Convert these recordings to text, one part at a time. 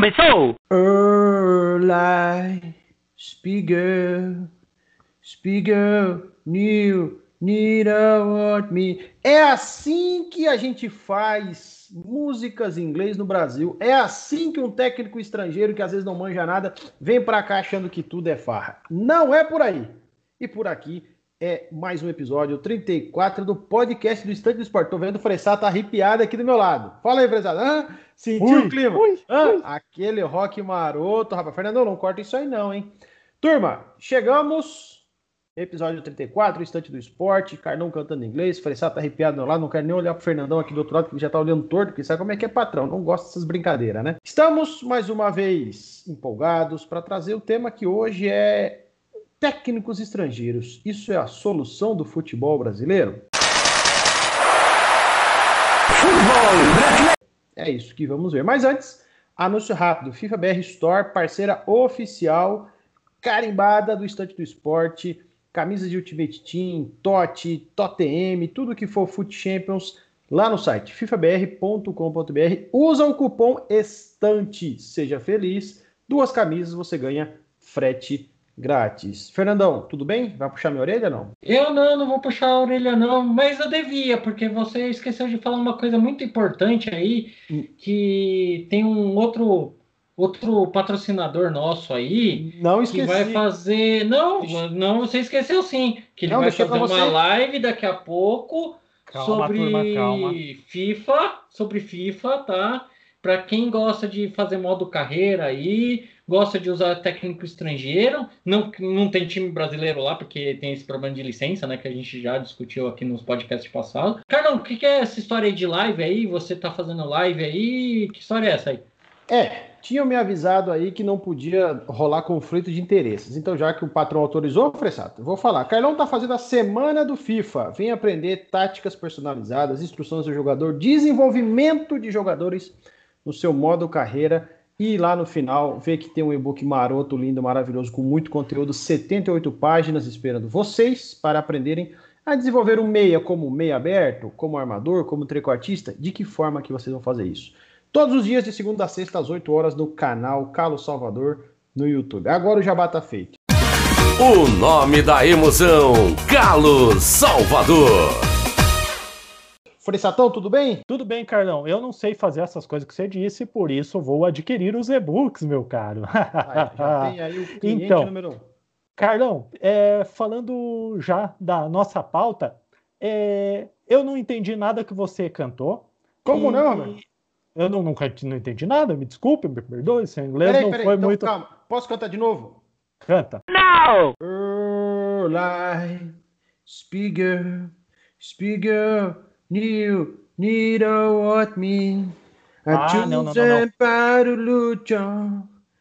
Começou! Erlai, Spiegel, Spiegel, New, Nira, what me. É assim que a gente faz músicas em inglês no Brasil. É assim que um técnico estrangeiro que às vezes não manja nada vem pra cá achando que tudo é farra. Não é por aí. E por aqui é mais um episódio 34 do podcast do Estante do Esporte. Tô vendo o Fressá tá arrepiado aqui do meu lado. Fala aí, Fressá. sentiu ui, o clima? Ui, ui. Aquele rock maroto, rapaz. Fernando, não corta isso aí não, hein? Turma, chegamos. Episódio 34, Estante do Esporte. Carnão cantando inglês. Fressá tá arrepiado do meu lado. Não quero nem olhar pro Fernandão aqui do outro lado, que já tá olhando torto, porque sabe como é que é patrão. Não gosta dessas brincadeiras, né? Estamos mais uma vez empolgados para trazer o tema que hoje é técnicos estrangeiros. Isso é a solução do futebol brasileiro? Futebol! É isso que vamos ver. Mas antes, anúncio rápido: FIFA BR Store, parceira oficial, carimbada do Estante do Esporte, camisas de Ultimate Team, TOT, TOTM, tudo que for Foot Champions, lá no site fifabr.com.br. Usa o cupom ESTANTE, seja feliz. Duas camisas você ganha frete grátis. Fernandão, tudo bem? Vai puxar minha orelha não? Eu não, não vou puxar a orelha não, mas eu devia, porque você esqueceu de falar uma coisa muito importante aí, hum. que tem um outro outro patrocinador nosso aí não esqueci. que vai fazer, não, não, você esqueceu sim, que ele não, vai fazer uma live daqui a pouco calma, sobre turma, calma. FIFA, sobre FIFA, tá? Para quem gosta de fazer modo carreira aí, gosta de usar técnico estrangeiro, não, não tem time brasileiro lá, porque tem esse problema de licença, né, que a gente já discutiu aqui nos podcasts passados. Carlão, o que, que é essa história de live aí? Você tá fazendo live aí? Que história é essa aí? É, tinham me avisado aí que não podia rolar conflito de interesses. Então, já que o patrão autorizou, Fressato, vou falar. Carlão tá fazendo a semana do FIFA. Vem aprender táticas personalizadas, instruções do jogador, desenvolvimento de jogadores no seu modo carreira e lá no final, ver que tem um e-book maroto, lindo, maravilhoso, com muito conteúdo, 78 páginas esperando vocês para aprenderem a desenvolver um meia como meia aberto, como armador, como trecoartista. De que forma que vocês vão fazer isso? Todos os dias, de segunda a sexta, às 8 horas, no canal Carlos Salvador no YouTube. Agora o jabá tá feito. O nome da emoção, Carlos Salvador. Fressatão, tudo bem? Tudo bem, Carlão. Eu não sei fazer essas coisas que você disse, por isso vou adquirir os e-books, meu caro. Ah, já tem aí o cliente então, número um. Carlão, é, falando já da nossa pauta, é, eu não entendi nada que você cantou. Como e, não, meu? Eu não, nunca não entendi nada, me desculpe, me perdoe, seu inglês peraí, não peraí, foi então, muito. Calma, posso cantar de novo? Canta. Não! Erlai, Spiegel, Spiegel, New, need what me. Ah, não, não, não, não.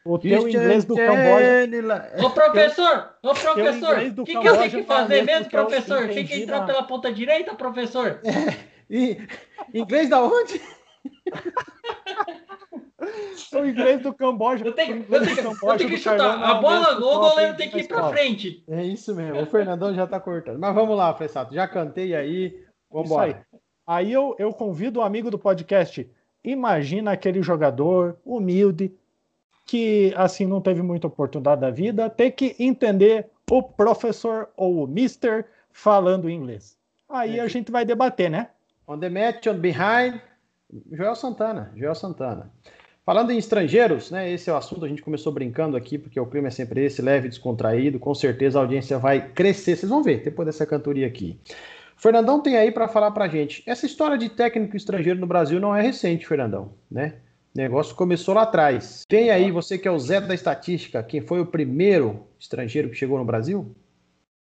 O teu inglês do Camboja. Ô professor, ô professor, o que, que eu tenho que fazer mesmo, professor? Tem que entrar pela ponta direita, professor? É, e, inglês da onde? o inglês do Camboja. Eu tenho, eu tenho, eu tenho que chutar. A bola, o goleiro tem que ir pra frente. É isso mesmo. O Fernandão já tá cortando. Mas vamos lá, Fressato. Já cantei aí. Vamos embora. Aí eu, eu convido o um amigo do podcast. Imagina aquele jogador humilde que assim não teve muita oportunidade da vida, ter que entender o professor ou o mister falando inglês. Aí é. a gente vai debater, né? On the match, on behind, Joel Santana, Joel Santana. Falando em estrangeiros, né? Esse é o assunto, a gente começou brincando aqui, porque o clima é sempre esse, leve, descontraído, com certeza a audiência vai crescer, vocês vão ver, depois dessa cantoria aqui. Fernandão tem aí para falar para gente. Essa história de técnico estrangeiro no Brasil não é recente, Fernandão, né? O negócio começou lá atrás. Tem aí, você que é o Zé da estatística, quem foi o primeiro estrangeiro que chegou no Brasil?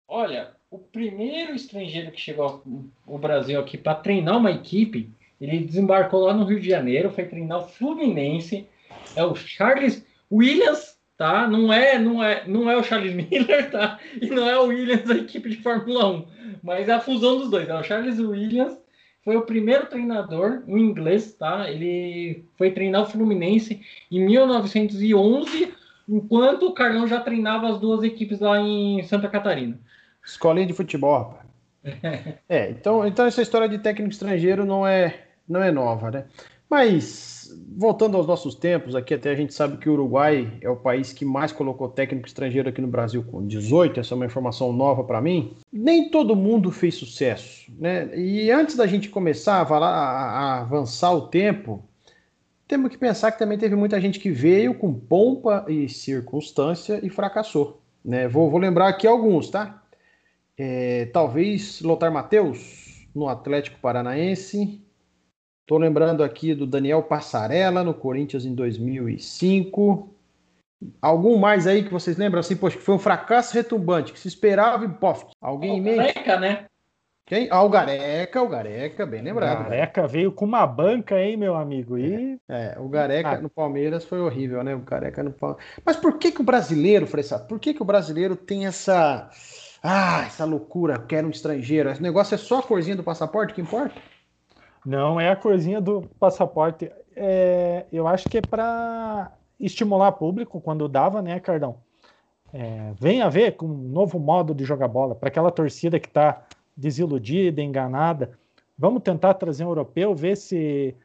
Olha, o primeiro estrangeiro que chegou ao Brasil aqui para treinar uma equipe, ele desembarcou lá no Rio de Janeiro, foi treinar o Fluminense, é o Charles Williams, tá? Não é, não é, não é o Charles Miller, tá? E não é o Williams da equipe de Fórmula 1 mas é a fusão dos dois. É o Charles Williams foi o primeiro treinador, um inglês, tá? Ele foi treinar o Fluminense em 1911, enquanto o Carlão já treinava as duas equipes lá em Santa Catarina. Escolinha de futebol, rapaz. é, então, então essa história de técnico estrangeiro não é, não é nova, né? Mas voltando aos nossos tempos, aqui até a gente sabe que o Uruguai é o país que mais colocou técnico estrangeiro aqui no Brasil com 18, essa é uma informação nova para mim. Nem todo mundo fez sucesso, né? E antes da gente começar a, falar, a avançar o tempo, temos que pensar que também teve muita gente que veio com pompa e circunstância e fracassou. Né? Vou, vou lembrar aqui alguns, tá? É, talvez Lothar Matheus, no Atlético Paranaense. Estou lembrando aqui do Daniel Passarella, no Corinthians em 2005. Algum mais aí que vocês lembram assim, poxa, que foi um fracasso retumbante, que se esperava e pof. Alguém em mente? né? Quem? Ah, o Gareca, o Gareca, bem lembrado. O Gareca veio com uma banca, hein, meu amigo? E... É, o Gareca ah. no Palmeiras foi horrível, né? O Gareca no Palmeiras. Mas por que que o brasileiro, Fressato, por que que o brasileiro tem essa... Ah, essa loucura, quero um estrangeiro. Esse negócio é só a corzinha do passaporte que importa? Não, é a corzinha do passaporte. É, eu acho que é para estimular público quando dava, né, Cardão? É, vem a ver com um novo modo de jogar bola, para aquela torcida que está desiludida, enganada. Vamos tentar trazer um europeu, ver se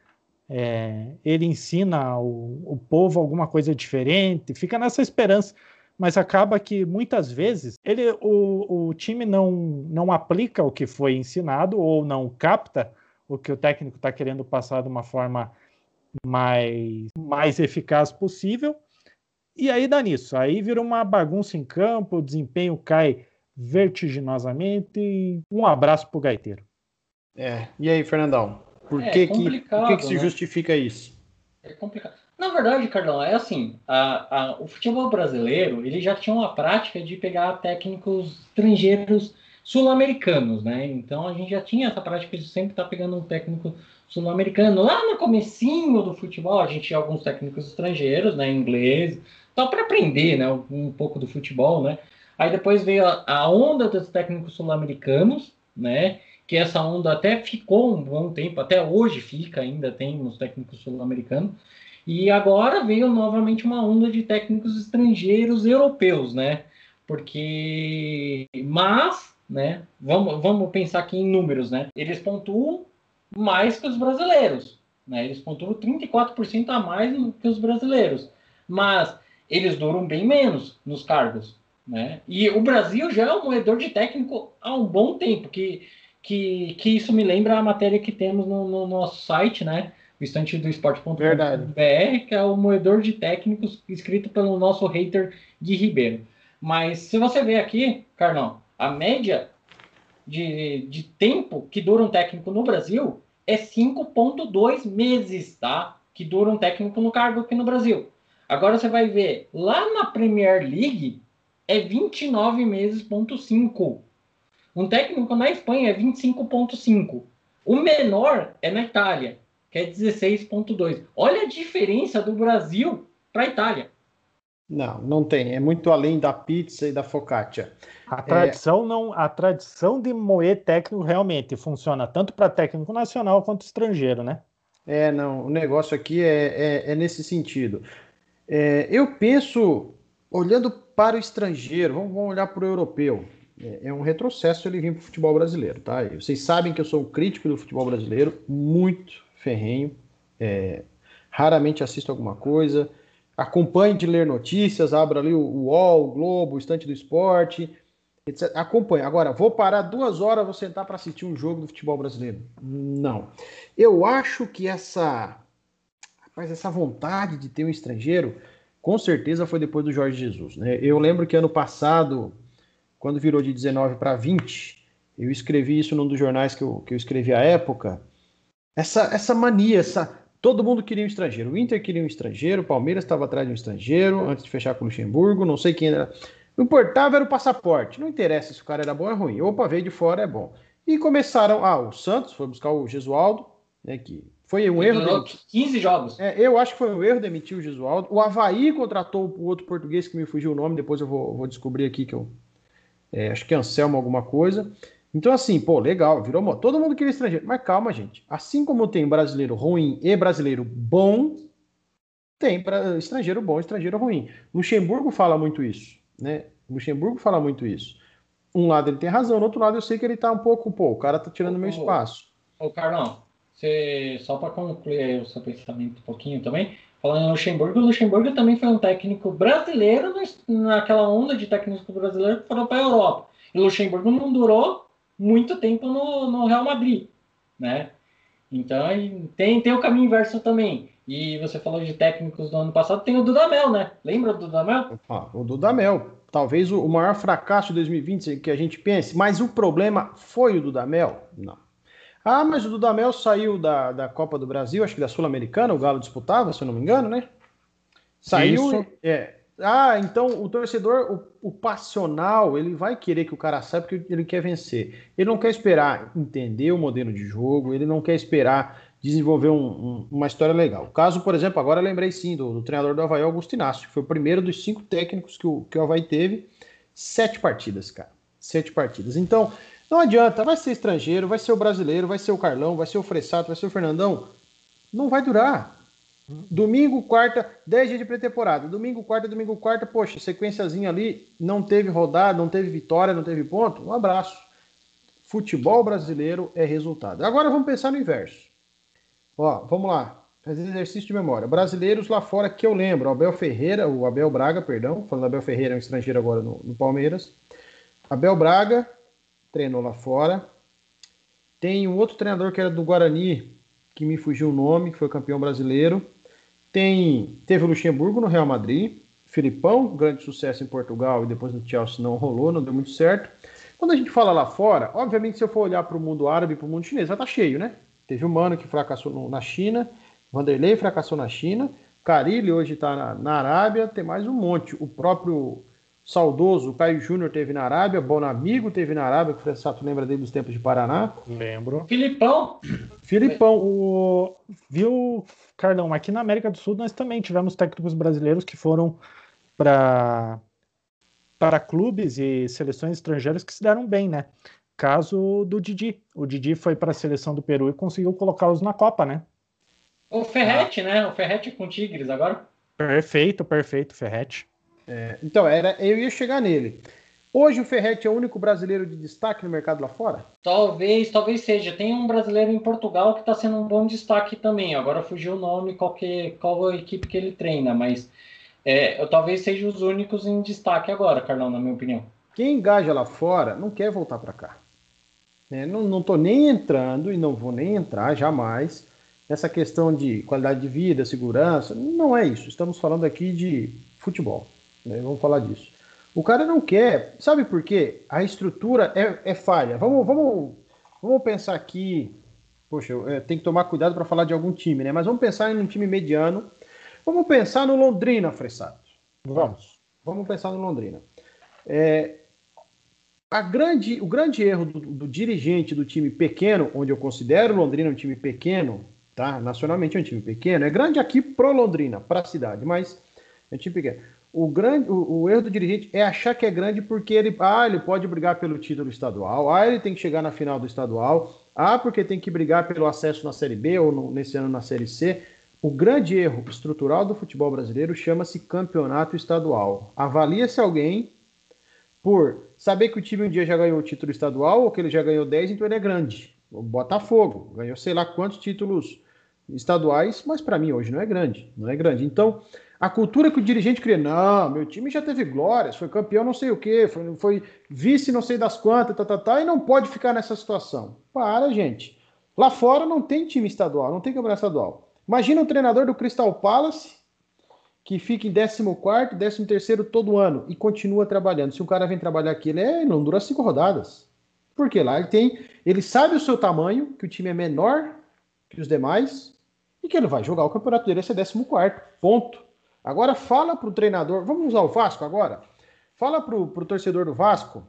é, ele ensina o, o povo alguma coisa diferente. Fica nessa esperança mas acaba que muitas vezes ele, o, o time não, não aplica o que foi ensinado ou não capta o que o técnico está querendo passar de uma forma mais, mais eficaz possível. E aí dá nisso. Aí vira uma bagunça em campo, o desempenho cai vertiginosamente. Um abraço pro gaiteiro. É. E aí, Fernandão? Por é, que, que, por que, que se né? justifica isso? É complicado. Na verdade, Carlão, é assim, a, a, o futebol brasileiro, ele já tinha uma prática de pegar técnicos estrangeiros sul-americanos, né? Então a gente já tinha essa prática de sempre estar tá pegando um técnico sul-americano. Lá no comecinho do futebol, a gente tinha alguns técnicos estrangeiros, né, inglês, só para aprender, né, um pouco do futebol, né? Aí depois veio a, a onda dos técnicos sul-americanos, né? Que essa onda até ficou um bom tempo, até hoje fica, ainda tem os técnicos sul-americanos. E agora veio novamente uma onda de técnicos estrangeiros europeus, né? Porque, mas, né? Vamos, vamos pensar aqui em números, né? Eles pontuam mais que os brasileiros, né? Eles pontuam 34% a mais que os brasileiros, mas eles duram bem menos nos cargos, né? E o Brasil já é um moedor de técnico há um bom tempo, que, que, que isso me lembra a matéria que temos no, no nosso site, né? O estante do esporte.br, que é o moedor de técnicos escrito pelo nosso hater Gui Ribeiro. Mas se você ver aqui, Carlão, a média de, de tempo que dura um técnico no Brasil é 5,2 meses, tá? Que dura um técnico no cargo aqui no Brasil. Agora você vai ver, lá na Premier League, é 29 meses, ponto 5. Um técnico na Espanha é 25,5. O menor é na Itália, que é 16,2. Olha a diferença do Brasil para a Itália. Não, não tem. É muito além da pizza e da focaccia. A tradição é... não, a tradição de moer técnico realmente funciona tanto para técnico nacional quanto estrangeiro, né? É, não. O negócio aqui é, é, é nesse sentido. É, eu penso, olhando para o estrangeiro, vamos, vamos olhar para o europeu. É, é, um retrocesso ele vir para o futebol brasileiro, tá? Vocês sabem que eu sou um crítico do futebol brasileiro, muito ferrenho. É, raramente assisto alguma coisa. Acompanhe de ler notícias, abra ali o UOL, o Globo, o Estante do Esporte, etc. Acompanhe. Agora, vou parar duas horas, vou sentar para assistir um jogo do futebol brasileiro. Não. Eu acho que essa, rapaz, essa vontade de ter um estrangeiro com certeza foi depois do Jorge Jesus. Né? Eu lembro que ano passado, quando virou de 19 para 20, eu escrevi isso num dos jornais que eu, que eu escrevi à época. Essa, essa mania, essa, todo mundo queria um estrangeiro. O Inter queria um estrangeiro, o Palmeiras estava atrás de um estrangeiro, antes de fechar com o Luxemburgo, não sei quem era. O importava era o passaporte. Não interessa se o cara era bom ou ruim. Opa, veio de fora, é bom. E começaram. Ah, o Santos foi buscar o Gesualdo, né, que foi um erro. Demitir. 15 jogos. É, eu acho que foi um erro demitir o Gesualdo. O Havaí contratou o outro português que me fugiu o nome, depois eu vou, vou descobrir aqui que eu. É, acho que é Anselmo alguma coisa. Então, assim, pô, legal, virou moda. Todo mundo queria estrangeiro. Mas calma, gente. Assim como tem brasileiro ruim e brasileiro bom, tem para estrangeiro bom e estrangeiro ruim. Luxemburgo fala muito isso, né? Luxemburgo fala muito isso. Um lado ele tem razão, no outro lado eu sei que ele tá um pouco, pô, o cara tá tirando ô, meu espaço. Ô, Carlão, você, só para concluir o seu pensamento um pouquinho também, falando em Luxemburgo, o Luxemburgo também foi um técnico brasileiro naquela onda de técnico brasileiro que foram para a Europa. E o Luxemburgo não durou muito tempo no, no Real Madrid, né? Então tem, tem o caminho inverso também. E você falou de técnicos do ano passado, tem o Dudamel, né? Lembra do Dudamel? Ah, o Dudamel. Talvez o maior fracasso de 2020 que a gente pense, mas o problema foi o Dudamel? Não. Ah, mas o Dudamel saiu da, da Copa do Brasil, acho que da Sul-Americana, o Galo disputava, se eu não me engano, né? Saiu. Isso. É, ah, então o torcedor, o, o, passional, ele vai querer que o cara saiba porque ele quer vencer. Ele não quer esperar entender o modelo de jogo, ele não quer esperar desenvolver um, um, uma história legal. O caso, por exemplo, agora lembrei sim do, do treinador do Havaí, Augusto Inácio, que foi o primeiro dos cinco técnicos que o, que o Havaí teve. Sete partidas, cara. Sete partidas. Então, não adianta, vai ser estrangeiro, vai ser o brasileiro, vai ser o Carlão, vai ser o Fressato, vai ser o Fernandão. Não vai durar. Domingo, quarta, 10 dias de pré-temporada. Domingo, quarta, domingo, quarta, poxa, sequenciazinha ali, não teve rodada, não teve vitória, não teve ponto. Um abraço. Futebol brasileiro é resultado. Agora vamos pensar no inverso. Ó, vamos lá. Fazer exercício de memória. Brasileiros lá fora que eu lembro. Abel Ferreira, o Abel Braga, perdão. Falando Abel Ferreira, é um estrangeiro agora no, no Palmeiras. Abel Braga treinou lá fora. Tem um outro treinador que era do Guarani, que me fugiu o nome, que foi campeão brasileiro. Tem, teve o Luxemburgo no Real Madrid. Filipão, grande sucesso em Portugal e depois no Chelsea não rolou, não deu muito certo. Quando a gente fala lá fora, obviamente se eu for olhar para o mundo árabe, para o mundo chinês, estar tá cheio, né? Teve o Mano que fracassou na China, Vanderlei fracassou na China, Carilli hoje está na, na, Arábia, tem mais um monte. O próprio saudoso Caio Júnior teve na Arábia, Bonamigo teve na Arábia, que o Sato lembra dele dos tempos de Paraná. Lembro. Filipão. Filipão. O... Viu, Carlão, aqui na América do Sul nós também tivemos técnicos brasileiros que foram para para clubes e seleções estrangeiras que se deram bem, né? Caso do Didi. O Didi foi para a seleção do Peru e conseguiu colocá-los na Copa, né? O Ferrete, ah. né? O Ferrete com Tigres agora. Perfeito, perfeito, Ferrete. É, então, era, eu ia chegar nele. Hoje o Ferrete é o único brasileiro de destaque no mercado lá fora? Talvez, talvez seja. Tem um brasileiro em Portugal que está sendo um bom destaque também. Agora fugiu o nome, qual, que, qual a equipe que ele treina, mas é, talvez seja os únicos em destaque agora, Carlão, na minha opinião. Quem engaja lá fora não quer voltar para cá. É, não estou nem entrando e não vou nem entrar jamais nessa questão de qualidade de vida, segurança. Não é isso. Estamos falando aqui de futebol. Né? Vamos falar disso. O cara não quer. Sabe por quê? A estrutura é, é falha. Vamos, vamos, vamos pensar aqui. Poxa, eu, tenho que tomar cuidado para falar de algum time, né? Mas vamos pensar em um time mediano. Vamos pensar no Londrina, Fressato. Vamos. Vamos pensar no Londrina. É, a grande, o grande erro do, do, dirigente do time pequeno, onde eu considero Londrina um time pequeno, tá? Nacionalmente é um time pequeno, é grande aqui pro Londrina, para a cidade, mas é um time pequeno. O, grande, o, o, erro do dirigente é achar que é grande porque ele, ah, ele pode brigar pelo título estadual, ah, ele tem que chegar na final do estadual, ah, porque tem que brigar pelo acesso na Série B ou no, nesse ano na Série C. O grande erro estrutural do futebol brasileiro chama-se campeonato estadual. Avalia-se alguém por saber que o time um dia já ganhou o título estadual ou que ele já ganhou 10, então ele é grande. O Botafogo ganhou sei lá quantos títulos estaduais, mas para mim hoje não é grande, não é grande. Então, a cultura que o dirigente cria, não, meu time já teve glórias, foi campeão não sei o quê, foi, foi vice não sei das quantas, tá, tá, tá, e não pode ficar nessa situação. Para, gente. Lá fora não tem time estadual, não tem campeonato estadual. Imagina o treinador do Crystal Palace que fica em 14 13 todo ano e continua trabalhando. Se um cara vem trabalhar aqui, ele, é, não dura cinco rodadas. Porque lá ele tem. Ele sabe o seu tamanho, que o time é menor que os demais, e que ele vai jogar o campeonato dele a ser 14. Ponto. Agora fala para o treinador. Vamos usar o Vasco agora? Fala para o torcedor do Vasco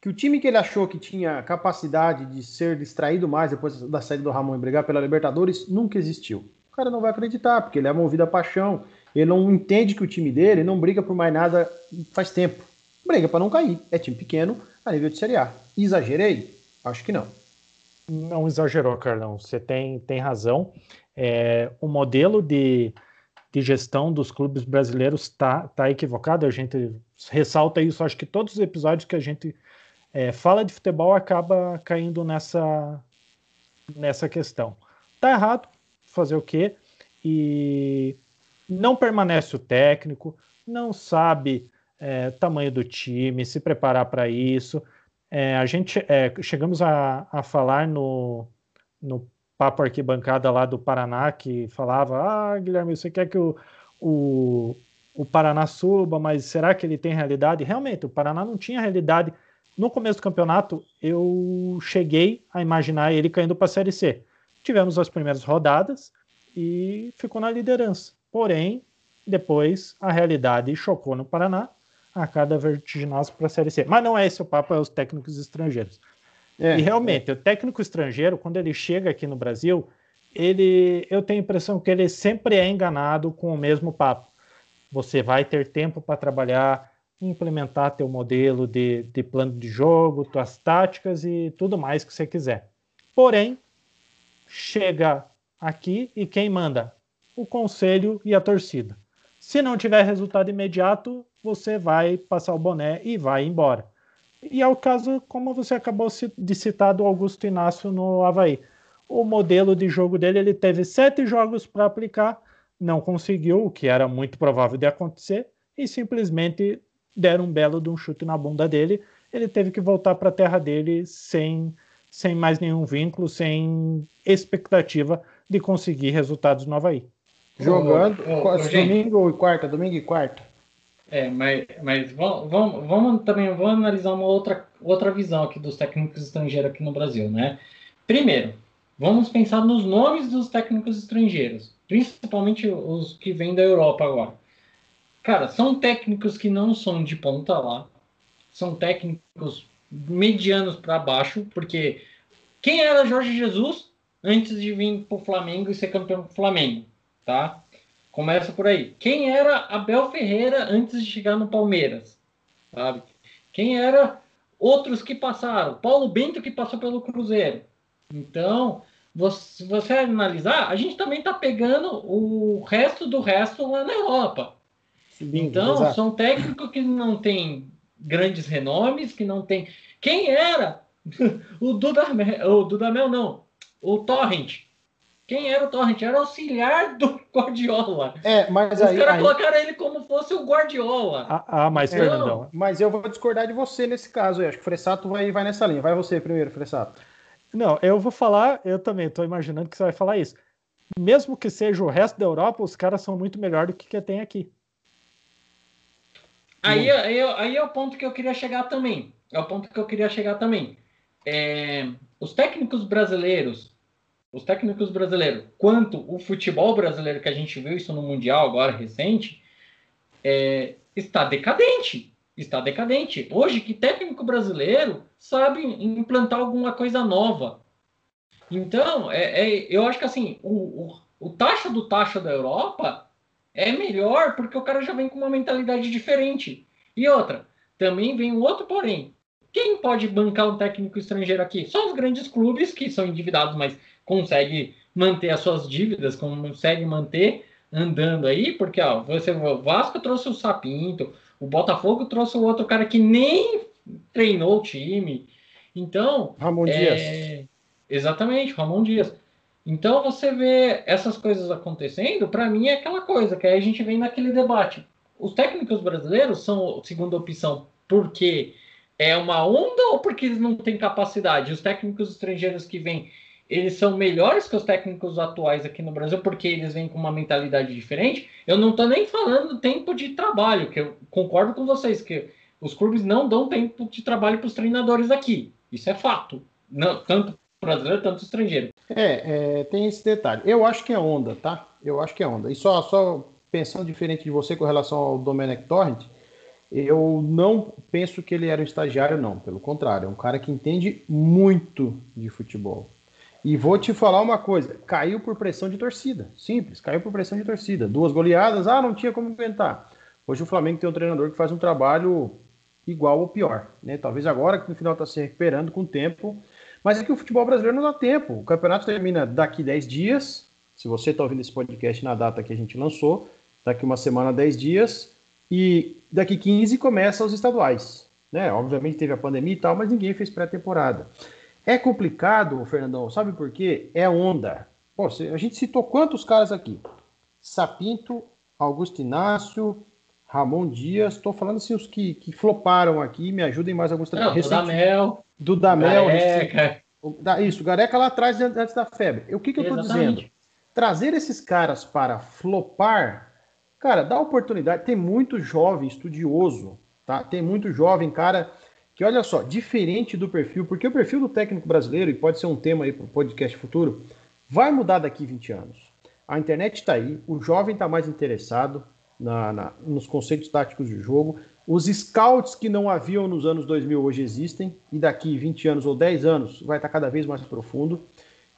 que o time que ele achou que tinha capacidade de ser distraído mais depois da saída do Ramon e brigar pela Libertadores nunca existiu o cara não vai acreditar, porque ele é movido a paixão. Ele não entende que o time dele não briga por mais nada faz tempo. Briga para não cair. É time pequeno a nível de Série A. Exagerei? Acho que não. Não exagerou, Carlão. Você tem, tem razão. É, o modelo de, de gestão dos clubes brasileiros está tá equivocado. A gente ressalta isso. Acho que todos os episódios que a gente é, fala de futebol acaba caindo nessa, nessa questão. Tá errado, fazer o quê? E não permanece o técnico, não sabe é, tamanho do time, se preparar para isso. É, a gente é, chegamos a, a falar no, no papo arquibancada lá do Paraná que falava: Ah, Guilherme, você quer que o, o, o Paraná suba, mas será que ele tem realidade? Realmente, o Paraná não tinha realidade. No começo do campeonato, eu cheguei a imaginar ele caindo para a Série C. Tivemos as primeiras rodadas e ficou na liderança. Porém, depois a realidade chocou no Paraná, a cada vertiginosa para a Série C. Mas não é esse o papo, é os técnicos estrangeiros. É, e realmente, é. o técnico estrangeiro, quando ele chega aqui no Brasil, ele, eu tenho a impressão que ele sempre é enganado com o mesmo papo. Você vai ter tempo para trabalhar, implementar teu modelo de, de plano de jogo, tuas táticas e tudo mais que você quiser. Porém, chega aqui e quem manda? O conselho e a torcida. Se não tiver resultado imediato, você vai passar o boné e vai embora. E é o caso, como você acabou de citar, do Augusto Inácio no Havaí. O modelo de jogo dele, ele teve sete jogos para aplicar, não conseguiu, o que era muito provável de acontecer, e simplesmente deram um belo de um chute na bunda dele. Ele teve que voltar para a terra dele sem, sem mais nenhum vínculo, sem expectativa de conseguir resultados no Havaí. Jogando oh, oh, domingo e quarta, domingo e quarta. É, mas, mas vamos, vamos, vamos também vamos analisar uma outra, outra visão aqui dos técnicos estrangeiros aqui no Brasil, né? Primeiro, vamos pensar nos nomes dos técnicos estrangeiros, principalmente os que vêm da Europa agora. Cara, são técnicos que não são de ponta lá, são técnicos medianos para baixo, porque quem era Jorge Jesus antes de vir para o Flamengo e ser campeão do Flamengo, tá? Começa por aí. Quem era Abel Ferreira antes de chegar no Palmeiras? Sabe? Quem era outros que passaram? Paulo Bento que passou pelo Cruzeiro. Então, se você analisar, a gente também está pegando o resto do resto lá na Europa. Sim, então, exato. são técnicos que não têm grandes renomes, que não tem. Quem era o Dudamel? O Dudamel não. O Torrent. Quem era o Torrent? Era auxiliar do Guardiola. É, mas Os aí. Os caras aí... colocaram ele como fosse o Guardiola. Ah, ah mas, então, Fernandão. Mas eu vou discordar de você nesse caso aí. Acho que o Fressato vai, vai nessa linha. Vai você primeiro, Fressato. Não, eu vou falar, eu também estou imaginando que você vai falar isso. Mesmo que seja o resto da Europa, os caras são muito melhor do que que tem aqui. Aí, aí, aí é o ponto que eu queria chegar também. É o ponto que eu queria chegar também. É, os técnicos brasileiros os técnicos brasileiros, quanto o futebol brasileiro, que a gente viu isso no Mundial agora recente, é, está decadente. Está decadente. Hoje, que técnico brasileiro sabe implantar alguma coisa nova? Então, é, é, eu acho que assim, o, o, o taxa do taxa da Europa é melhor porque o cara já vem com uma mentalidade diferente. E outra, também vem um outro porém. Quem pode bancar um técnico estrangeiro aqui? Só os grandes clubes que são endividados, mas consegue manter as suas dívidas, consegue manter andando aí, porque ó, você, o Vasco trouxe o Sapinto, o Botafogo trouxe o outro cara que nem treinou o time. Então. Ramon é, Dias. Exatamente, Ramon Dias. Então você vê essas coisas acontecendo, para mim é aquela coisa, que aí a gente vem naquele debate. Os técnicos brasileiros são segunda opção porque é uma onda ou porque eles não têm capacidade? Os técnicos estrangeiros que vêm eles são melhores que os técnicos atuais aqui no Brasil, porque eles vêm com uma mentalidade diferente. Eu não estou nem falando tempo de trabalho, que eu concordo com vocês, que os clubes não dão tempo de trabalho para os treinadores aqui. Isso é fato. Não, tanto brasileiro, tanto estrangeiro. É, é, tem esse detalhe. Eu acho que é onda, tá? Eu acho que é onda. E só, só pensando diferente de você com relação ao Domenech Torrent, eu não penso que ele era um estagiário, não. Pelo contrário, é um cara que entende muito de futebol. E vou te falar uma coisa: caiu por pressão de torcida. Simples, caiu por pressão de torcida. Duas goleadas, ah, não tinha como inventar. Hoje o Flamengo tem um treinador que faz um trabalho igual ou pior. Né? Talvez agora que no final está se recuperando com o tempo. Mas é que o futebol brasileiro não dá tempo. O campeonato termina daqui 10 dias. Se você está ouvindo esse podcast na data que a gente lançou, daqui uma semana, 10 dias. E daqui 15 começa os estaduais. Né? Obviamente teve a pandemia e tal, mas ninguém fez pré-temporada. É complicado, Fernandão, sabe por quê? É onda. Pô, a gente citou quantos caras aqui? Sapinto, Augusto Inácio, Ramon Dias, estou falando assim, os que, que floparam aqui, me ajudem mais alguns Não, Dudamel. Dudamel. Gareca. Isso, Gareca lá atrás, antes da febre. O que, que eu estou dizendo? Trazer esses caras para flopar, cara, dá oportunidade. Tem muito jovem estudioso, tá? Tem muito jovem, cara, que olha só, diferente do perfil, porque o perfil do técnico brasileiro, e pode ser um tema aí para o podcast futuro, vai mudar daqui 20 anos. A internet está aí, o jovem está mais interessado na, na, nos conceitos táticos de jogo. Os scouts que não haviam nos anos 2000 hoje existem, e daqui 20 anos ou 10 anos vai estar tá cada vez mais profundo.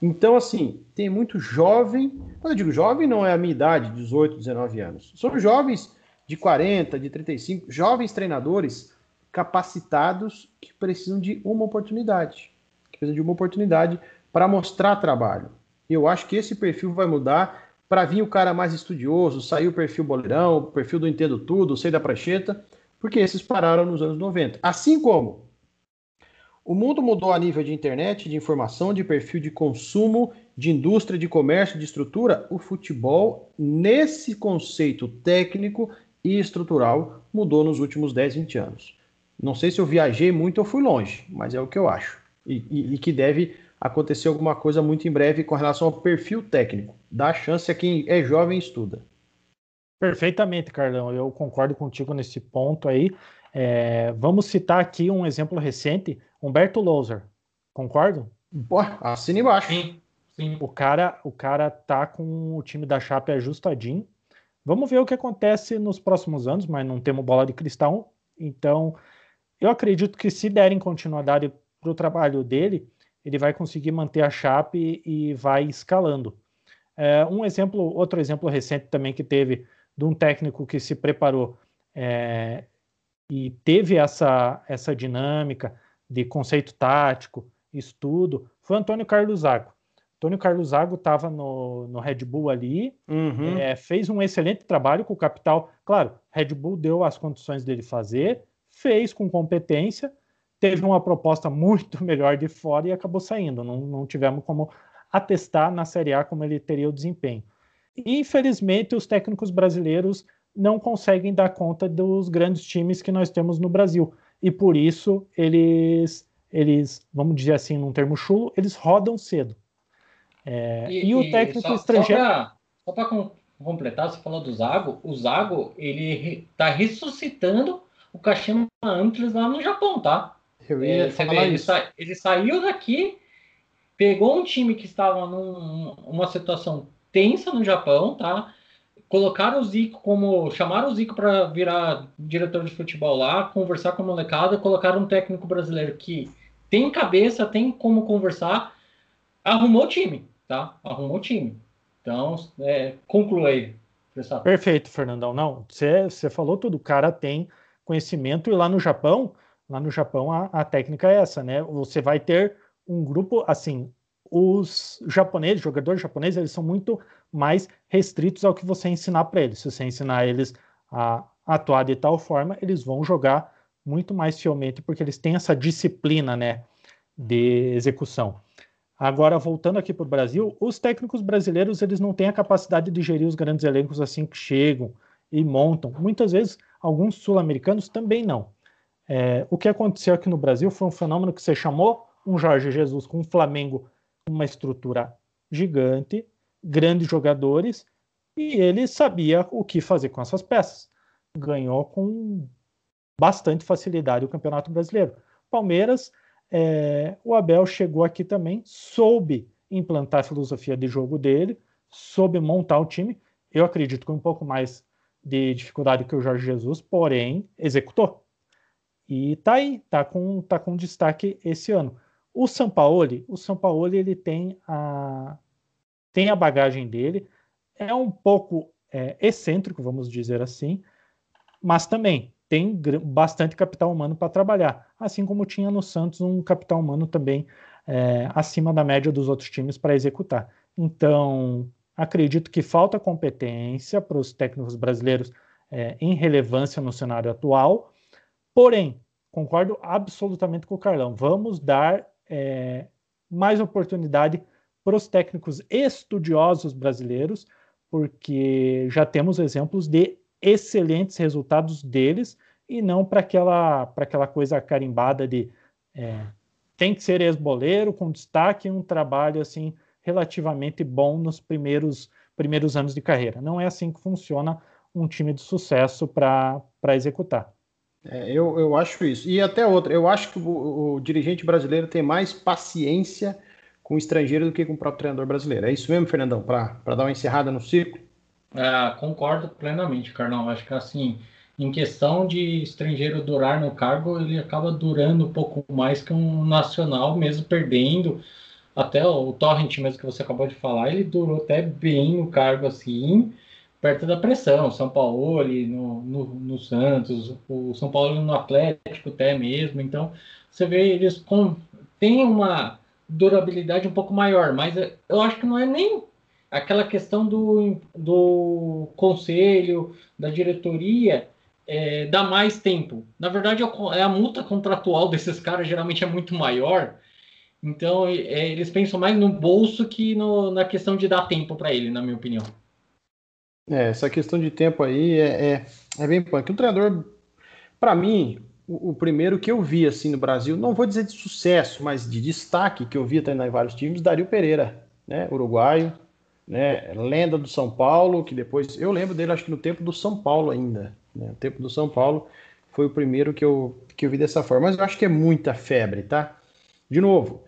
Então, assim, tem muito jovem. Quando eu digo jovem, não é a minha idade, 18, 19 anos. São jovens de 40, de 35, jovens treinadores capacitados que precisam de uma oportunidade. Que precisam de uma oportunidade para mostrar trabalho. Eu acho que esse perfil vai mudar para vir o cara mais estudioso, sair o perfil boleirão, o perfil do entendo tudo, sei da prancheta, porque esses pararam nos anos 90. Assim como o mundo mudou a nível de internet, de informação, de perfil de consumo, de indústria, de comércio, de estrutura, o futebol, nesse conceito técnico e estrutural, mudou nos últimos 10, 20 anos. Não sei se eu viajei muito ou fui longe, mas é o que eu acho. E, e, e que deve acontecer alguma coisa muito em breve com relação ao perfil técnico. Dá chance a quem é jovem e estuda. Perfeitamente, Carlão. Eu concordo contigo nesse ponto aí. É, vamos citar aqui um exemplo recente, Humberto Louser. Concordo? assina embaixo. Sim, sim. O cara, o cara tá com o time da Chape ajustadinho. Vamos ver o que acontece nos próximos anos, mas não temos bola de cristal. Então, eu acredito que se derem continuidade para o trabalho dele, ele vai conseguir manter a chape e vai escalando. É, um exemplo, outro exemplo recente também que teve de um técnico que se preparou é, e teve essa, essa dinâmica de conceito tático, estudo, foi Antônio Carlos Zago. Antônio Carlos Zago estava no, no Red Bull ali, uhum. é, fez um excelente trabalho com o capital. Claro, Red Bull deu as condições dele fazer, fez com competência, teve uma proposta muito melhor de fora e acabou saindo. Não, não tivemos como atestar na Série A como ele teria o desempenho. E, infelizmente, os técnicos brasileiros não conseguem dar conta dos grandes times que nós temos no Brasil. E por isso eles, eles vamos dizer assim, num termo chulo, eles rodam cedo. É, e, e, o técnico só, estrangeiro. Só para completar, você falou do Zago. O Zago ele está ressuscitando o Kashima Antlers lá no Japão, tá? Eu ia é, falar vê, ele, sa ele, saiu daqui, pegou um time que estava numa situação tensa no Japão, tá? Colocaram o Zico como. Chamaram o Zico para virar diretor de futebol lá, conversar com a molecada, colocaram um técnico brasileiro que tem cabeça, tem como conversar, arrumou o time, tá? Arrumou o time. Então, é, conclua aí. Perfeito, Fernandão. Não, você falou tudo. O cara tem conhecimento e lá no Japão Lá no Japão, a, a técnica é essa, né? Você vai ter um grupo, assim, os japoneses, jogadores japoneses, eles são muito mais restritos ao que você ensinar para eles. Se você ensinar eles a atuar de tal forma, eles vão jogar muito mais fielmente, porque eles têm essa disciplina, né, de execução. Agora, voltando aqui para o Brasil, os técnicos brasileiros, eles não têm a capacidade de gerir os grandes elencos assim que chegam e montam. Muitas vezes, alguns sul-americanos também não. É, o que aconteceu aqui no Brasil foi um fenômeno que você chamou um Jorge Jesus com um Flamengo uma estrutura gigante, grandes jogadores, e ele sabia o que fazer com essas peças. Ganhou com bastante facilidade o Campeonato Brasileiro. Palmeiras, é, o Abel chegou aqui também, soube implantar a filosofia de jogo dele, soube montar o time. Eu acredito com um pouco mais de dificuldade que o Jorge Jesus, porém executou. E tá aí, tá com, tá com destaque esse ano. O Sampaoli, o Sampaoli ele tem a, tem a bagagem dele, é um pouco é, excêntrico, vamos dizer assim, mas também tem bastante capital humano para trabalhar, assim como tinha no Santos um capital humano também é, acima da média dos outros times para executar. Então, acredito que falta competência para os técnicos brasileiros é, em relevância no cenário atual, Porém, concordo absolutamente com o Carlão. Vamos dar é, mais oportunidade para os técnicos estudiosos brasileiros, porque já temos exemplos de excelentes resultados deles e não para aquela, aquela coisa carimbada de é, tem que ser ex-boleiro com destaque e um trabalho assim relativamente bom nos primeiros, primeiros anos de carreira. Não é assim que funciona um time de sucesso para executar. É, eu, eu acho isso. E até outra, eu acho que o, o, dirigente brasileiro tem mais paciência com o estrangeiro do que com o próprio treinador brasileiro. É isso mesmo, Fernandão? Para dar uma encerrada no ciclo? É, concordo plenamente, Carlão. Acho que assim, em questão de estrangeiro durar no cargo, ele acaba durando um pouco mais que um nacional, mesmo perdendo. Até o Torrent mesmo que você acabou de falar, ele durou até bem no cargo assim perto da pressão. São Paulo no, no, no, Santos, o São Paulo no Atlético até mesmo. Então, você vê eles com, têm uma durabilidade um pouco maior, mas eu acho que não é nem aquela questão do, do conselho, da diretoria, é, dá mais tempo. Na verdade, é a multa contratual desses caras geralmente é muito maior. Então, é, eles pensam mais no bolso que no, na questão de dar tempo para ele, na minha opinião. É, essa questão de tempo aí é, é, é bem punk. O treinador, para mim, o, o, primeiro que eu vi assim no Brasil, não vou dizer de sucesso, mas de destaque que eu vi treinar em vários times, Dario Pereira, né, uruguaio, né, lenda do São Paulo, que depois eu lembro dele, acho que no tempo do São Paulo ainda, né, no tempo do São Paulo foi o primeiro que eu que eu vi dessa forma, mas eu acho que é muita febre, tá? De novo,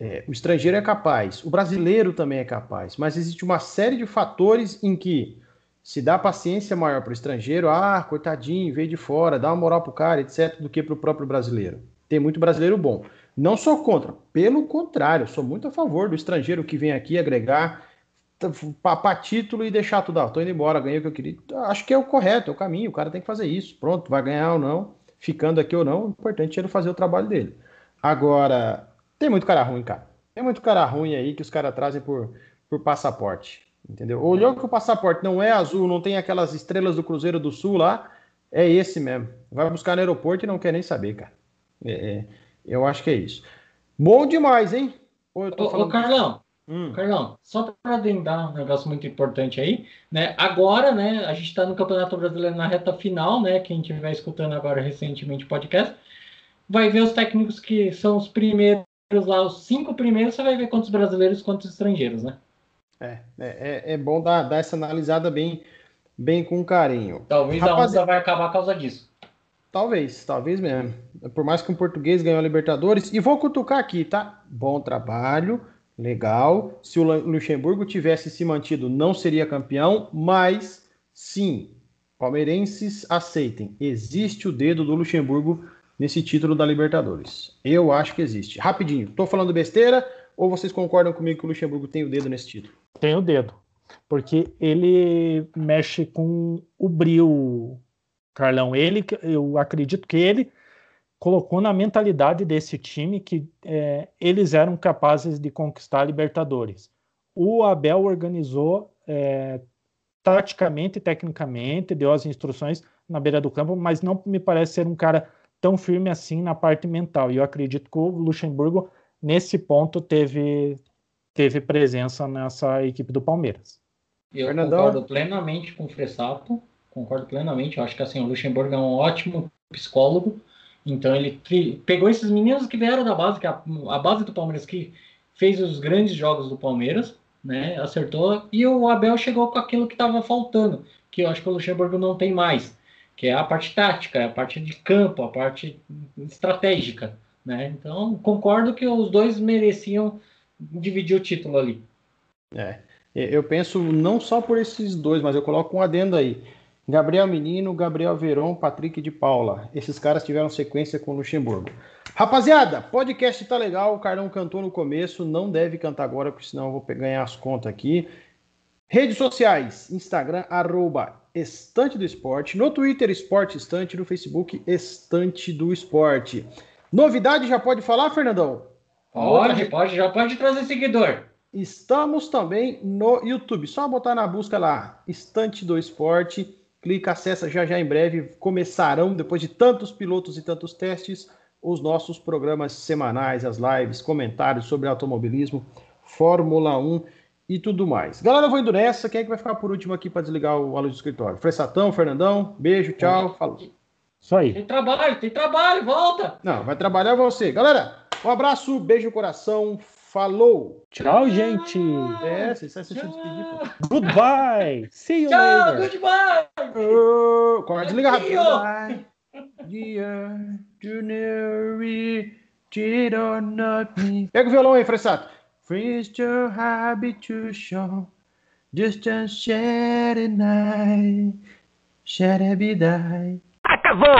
é, o estrangeiro é capaz, o brasileiro também é capaz, mas existe uma série de fatores em que se dá paciência maior para o estrangeiro, ah, coitadinho, veio de fora, dá uma moral para o cara, etc., do que para o próprio brasileiro. Tem muito brasileiro bom. Não sou contra, pelo contrário, sou muito a favor do estrangeiro que vem aqui agregar para título e deixar tudo. Ah, tô indo embora, ganhei o que eu queria. Acho que é o correto, é o caminho, o cara tem que fazer isso. Pronto, vai ganhar ou não, ficando aqui ou não, o importante é ele fazer o trabalho dele. Agora, tem muito cara ruim, cara. Tem muito cara ruim aí que os caras trazem por, por passaporte. Entendeu? Olhou que o passaporte não é azul, não tem aquelas estrelas do Cruzeiro do Sul lá, é esse mesmo. Vai buscar no aeroporto e não quer nem saber, cara. É, é, eu acho que é isso. Bom demais, hein? Ô, ô, falando... ô Carlão, hum. Carlão, só para dar um negócio muito importante aí, né? Agora, né, a gente está no Campeonato Brasileiro na reta final, né? Quem estiver escutando agora recentemente o podcast, vai ver os técnicos que são os primeiros lá, os cinco primeiros, você vai ver quantos brasileiros, quantos estrangeiros, né? É, é, é bom dar, dar essa analisada bem, bem com carinho. Talvez Rapaz... a onda vai acabar por causa disso. Talvez, talvez mesmo. Por mais que um português ganhou a Libertadores. E vou cutucar aqui, tá? Bom trabalho, legal. Se o Luxemburgo tivesse se mantido, não seria campeão, mas sim, palmeirenses aceitem. Existe o dedo do Luxemburgo nesse título da Libertadores. Eu acho que existe. Rapidinho, tô falando besteira ou vocês concordam comigo que o Luxemburgo tem o dedo nesse título? Tem o dedo. Porque ele mexe com o brilho, Carlão. Ele, eu acredito que ele colocou na mentalidade desse time que é, eles eram capazes de conquistar a Libertadores. O Abel organizou é, taticamente tecnicamente, deu as instruções na beira do campo, mas não me parece ser um cara tão firme assim na parte mental. E eu acredito que o Luxemburgo nesse ponto teve, teve presença nessa equipe do Palmeiras. Eu Fernandão. concordo plenamente com o Fressato, concordo plenamente. Eu acho que assim, o Luxemburgo é um ótimo psicólogo. Então ele pegou esses meninos que vieram da base, que é a, a base do Palmeiras que fez os grandes jogos do Palmeiras, né? Acertou. E o Abel chegou com aquilo que estava faltando, que eu acho que o Luxemburgo não tem mais, que é a parte tática, a parte de campo, a parte estratégica. Né? Então, concordo que os dois mereciam dividir o título ali. É, eu penso não só por esses dois, mas eu coloco um adendo aí. Gabriel Menino, Gabriel Veron, Patrick de Paula. Esses caras tiveram sequência com o Luxemburgo. Rapaziada, podcast tá legal. O Carlão cantou no começo, não deve cantar agora, porque senão eu vou ganhar as contas aqui. Redes sociais: Instagram, arroba Estante do Esporte. No Twitter, Esporte Estante. No Facebook, Estante do Esporte. Novidade já pode falar, Fernandão? Pode, pode, já pode trazer seguidor. Estamos também no YouTube. Só botar na busca lá, Estante do Esporte. Clica, acessa já já em breve. Começarão, depois de tantos pilotos e tantos testes, os nossos programas semanais, as lives, comentários sobre automobilismo, Fórmula 1 e tudo mais. Galera, eu vou indo nessa. Quem é que vai ficar por último aqui para desligar o luz do escritório? Fressatão, Fernandão, beijo, tchau, falou. Isso aí. Tem trabalho, tem trabalho, volta! Não, vai trabalhar você. Galera, um abraço, beijo no coração, falou! Tchau, gente. É, você sai se despedir. pô. Goodbye. See you Tchau, later. goodbye! Oh, qual é? Desliga rápido. Goodbye, Dear Junior, cheat or not me. Pega o violão aí, Fressato. Freeze your habit to show. Distance shed at night. Shed every day. Acabou!